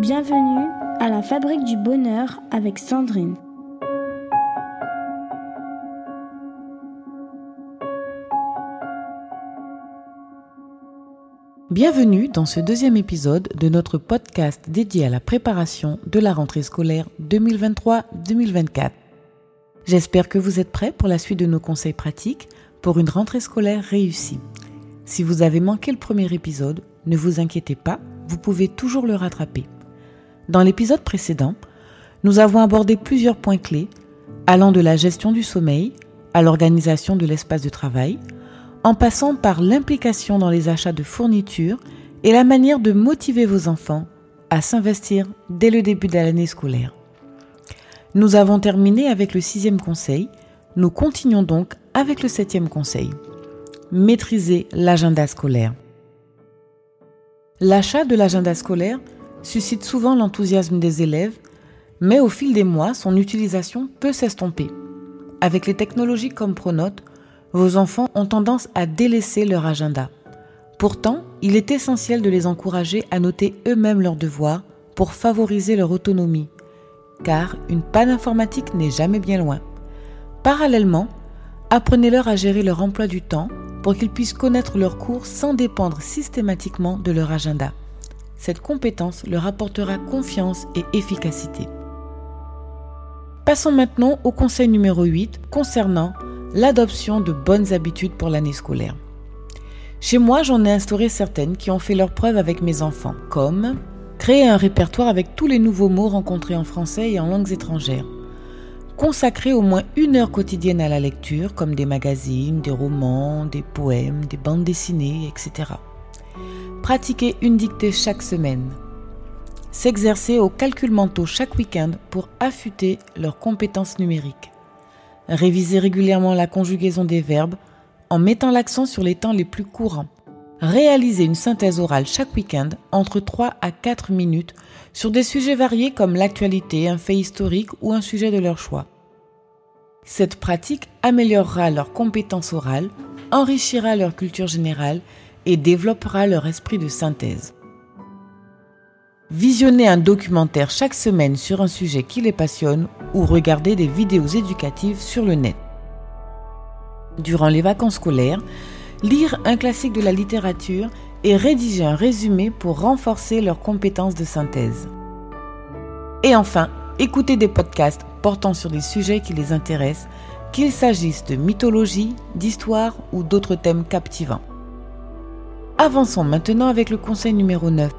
Bienvenue à la Fabrique du Bonheur avec Sandrine. Bienvenue dans ce deuxième épisode de notre podcast dédié à la préparation de la rentrée scolaire 2023-2024. J'espère que vous êtes prêts pour la suite de nos conseils pratiques pour une rentrée scolaire réussie. Si vous avez manqué le premier épisode, ne vous inquiétez pas, vous pouvez toujours le rattraper. Dans l'épisode précédent, nous avons abordé plusieurs points clés allant de la gestion du sommeil à l'organisation de l'espace de travail, en passant par l'implication dans les achats de fournitures et la manière de motiver vos enfants à s'investir dès le début de l'année scolaire. Nous avons terminé avec le sixième conseil, nous continuons donc avec le septième conseil. Maîtriser l'agenda scolaire. L'achat de l'agenda scolaire suscite souvent l'enthousiasme des élèves, mais au fil des mois, son utilisation peut s'estomper. Avec les technologies comme Pronote, vos enfants ont tendance à délaisser leur agenda. Pourtant, il est essentiel de les encourager à noter eux-mêmes leurs devoirs pour favoriser leur autonomie, car une panne informatique n'est jamais bien loin. Parallèlement, apprenez-leur à gérer leur emploi du temps pour qu'ils puissent connaître leurs cours sans dépendre systématiquement de leur agenda. Cette compétence leur apportera confiance et efficacité. Passons maintenant au conseil numéro 8 concernant l'adoption de bonnes habitudes pour l'année scolaire. Chez moi, j'en ai instauré certaines qui ont fait leur preuve avec mes enfants, comme créer un répertoire avec tous les nouveaux mots rencontrés en français et en langues étrangères, consacrer au moins une heure quotidienne à la lecture, comme des magazines, des romans, des poèmes, des bandes dessinées, etc. Pratiquer une dictée chaque semaine. S'exercer au calcul mentaux chaque week-end pour affûter leurs compétences numériques. Réviser régulièrement la conjugaison des verbes en mettant l'accent sur les temps les plus courants. Réaliser une synthèse orale chaque week-end entre 3 à 4 minutes sur des sujets variés comme l'actualité, un fait historique ou un sujet de leur choix. Cette pratique améliorera leurs compétences orales, enrichira leur culture générale et développera leur esprit de synthèse. Visionner un documentaire chaque semaine sur un sujet qui les passionne ou regarder des vidéos éducatives sur le net. Durant les vacances scolaires, lire un classique de la littérature et rédiger un résumé pour renforcer leurs compétences de synthèse. Et enfin, écouter des podcasts portant sur des sujets qui les intéressent, qu'il s'agisse de mythologie, d'histoire ou d'autres thèmes captivants. Avançons maintenant avec le conseil numéro 9.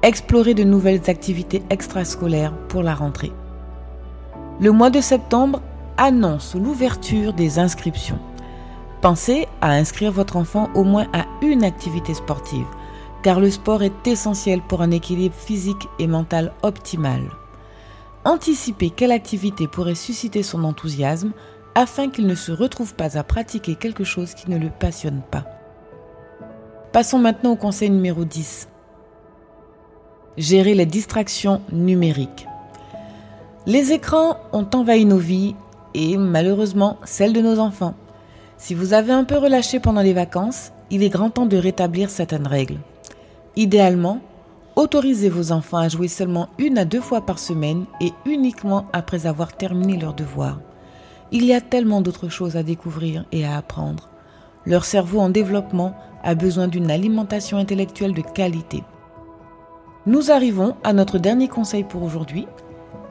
Explorer de nouvelles activités extrascolaires pour la rentrée. Le mois de septembre annonce l'ouverture des inscriptions. Pensez à inscrire votre enfant au moins à une activité sportive, car le sport est essentiel pour un équilibre physique et mental optimal. Anticipez quelle activité pourrait susciter son enthousiasme afin qu'il ne se retrouve pas à pratiquer quelque chose qui ne le passionne pas. Passons maintenant au conseil numéro 10. Gérer les distractions numériques. Les écrans ont envahi nos vies et malheureusement celles de nos enfants. Si vous avez un peu relâché pendant les vacances, il est grand temps de rétablir certaines règles. Idéalement, autorisez vos enfants à jouer seulement une à deux fois par semaine et uniquement après avoir terminé leurs devoirs. Il y a tellement d'autres choses à découvrir et à apprendre. Leur cerveau en développement a besoin d'une alimentation intellectuelle de qualité. Nous arrivons à notre dernier conseil pour aujourd'hui.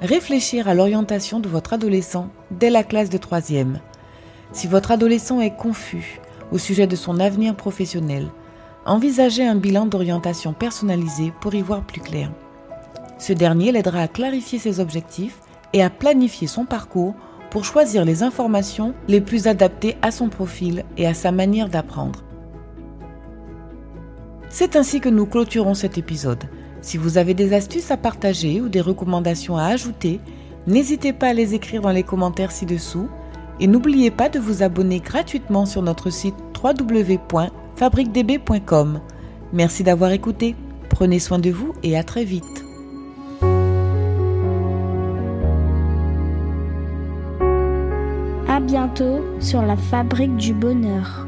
Réfléchir à l'orientation de votre adolescent dès la classe de troisième. Si votre adolescent est confus au sujet de son avenir professionnel, envisagez un bilan d'orientation personnalisé pour y voir plus clair. Ce dernier l'aidera à clarifier ses objectifs et à planifier son parcours pour choisir les informations les plus adaptées à son profil et à sa manière d'apprendre. C'est ainsi que nous clôturons cet épisode. Si vous avez des astuces à partager ou des recommandations à ajouter, n'hésitez pas à les écrire dans les commentaires ci-dessous et n'oubliez pas de vous abonner gratuitement sur notre site www.fabriquedb.com. Merci d'avoir écouté. Prenez soin de vous et à très vite. À bientôt sur la Fabrique du Bonheur.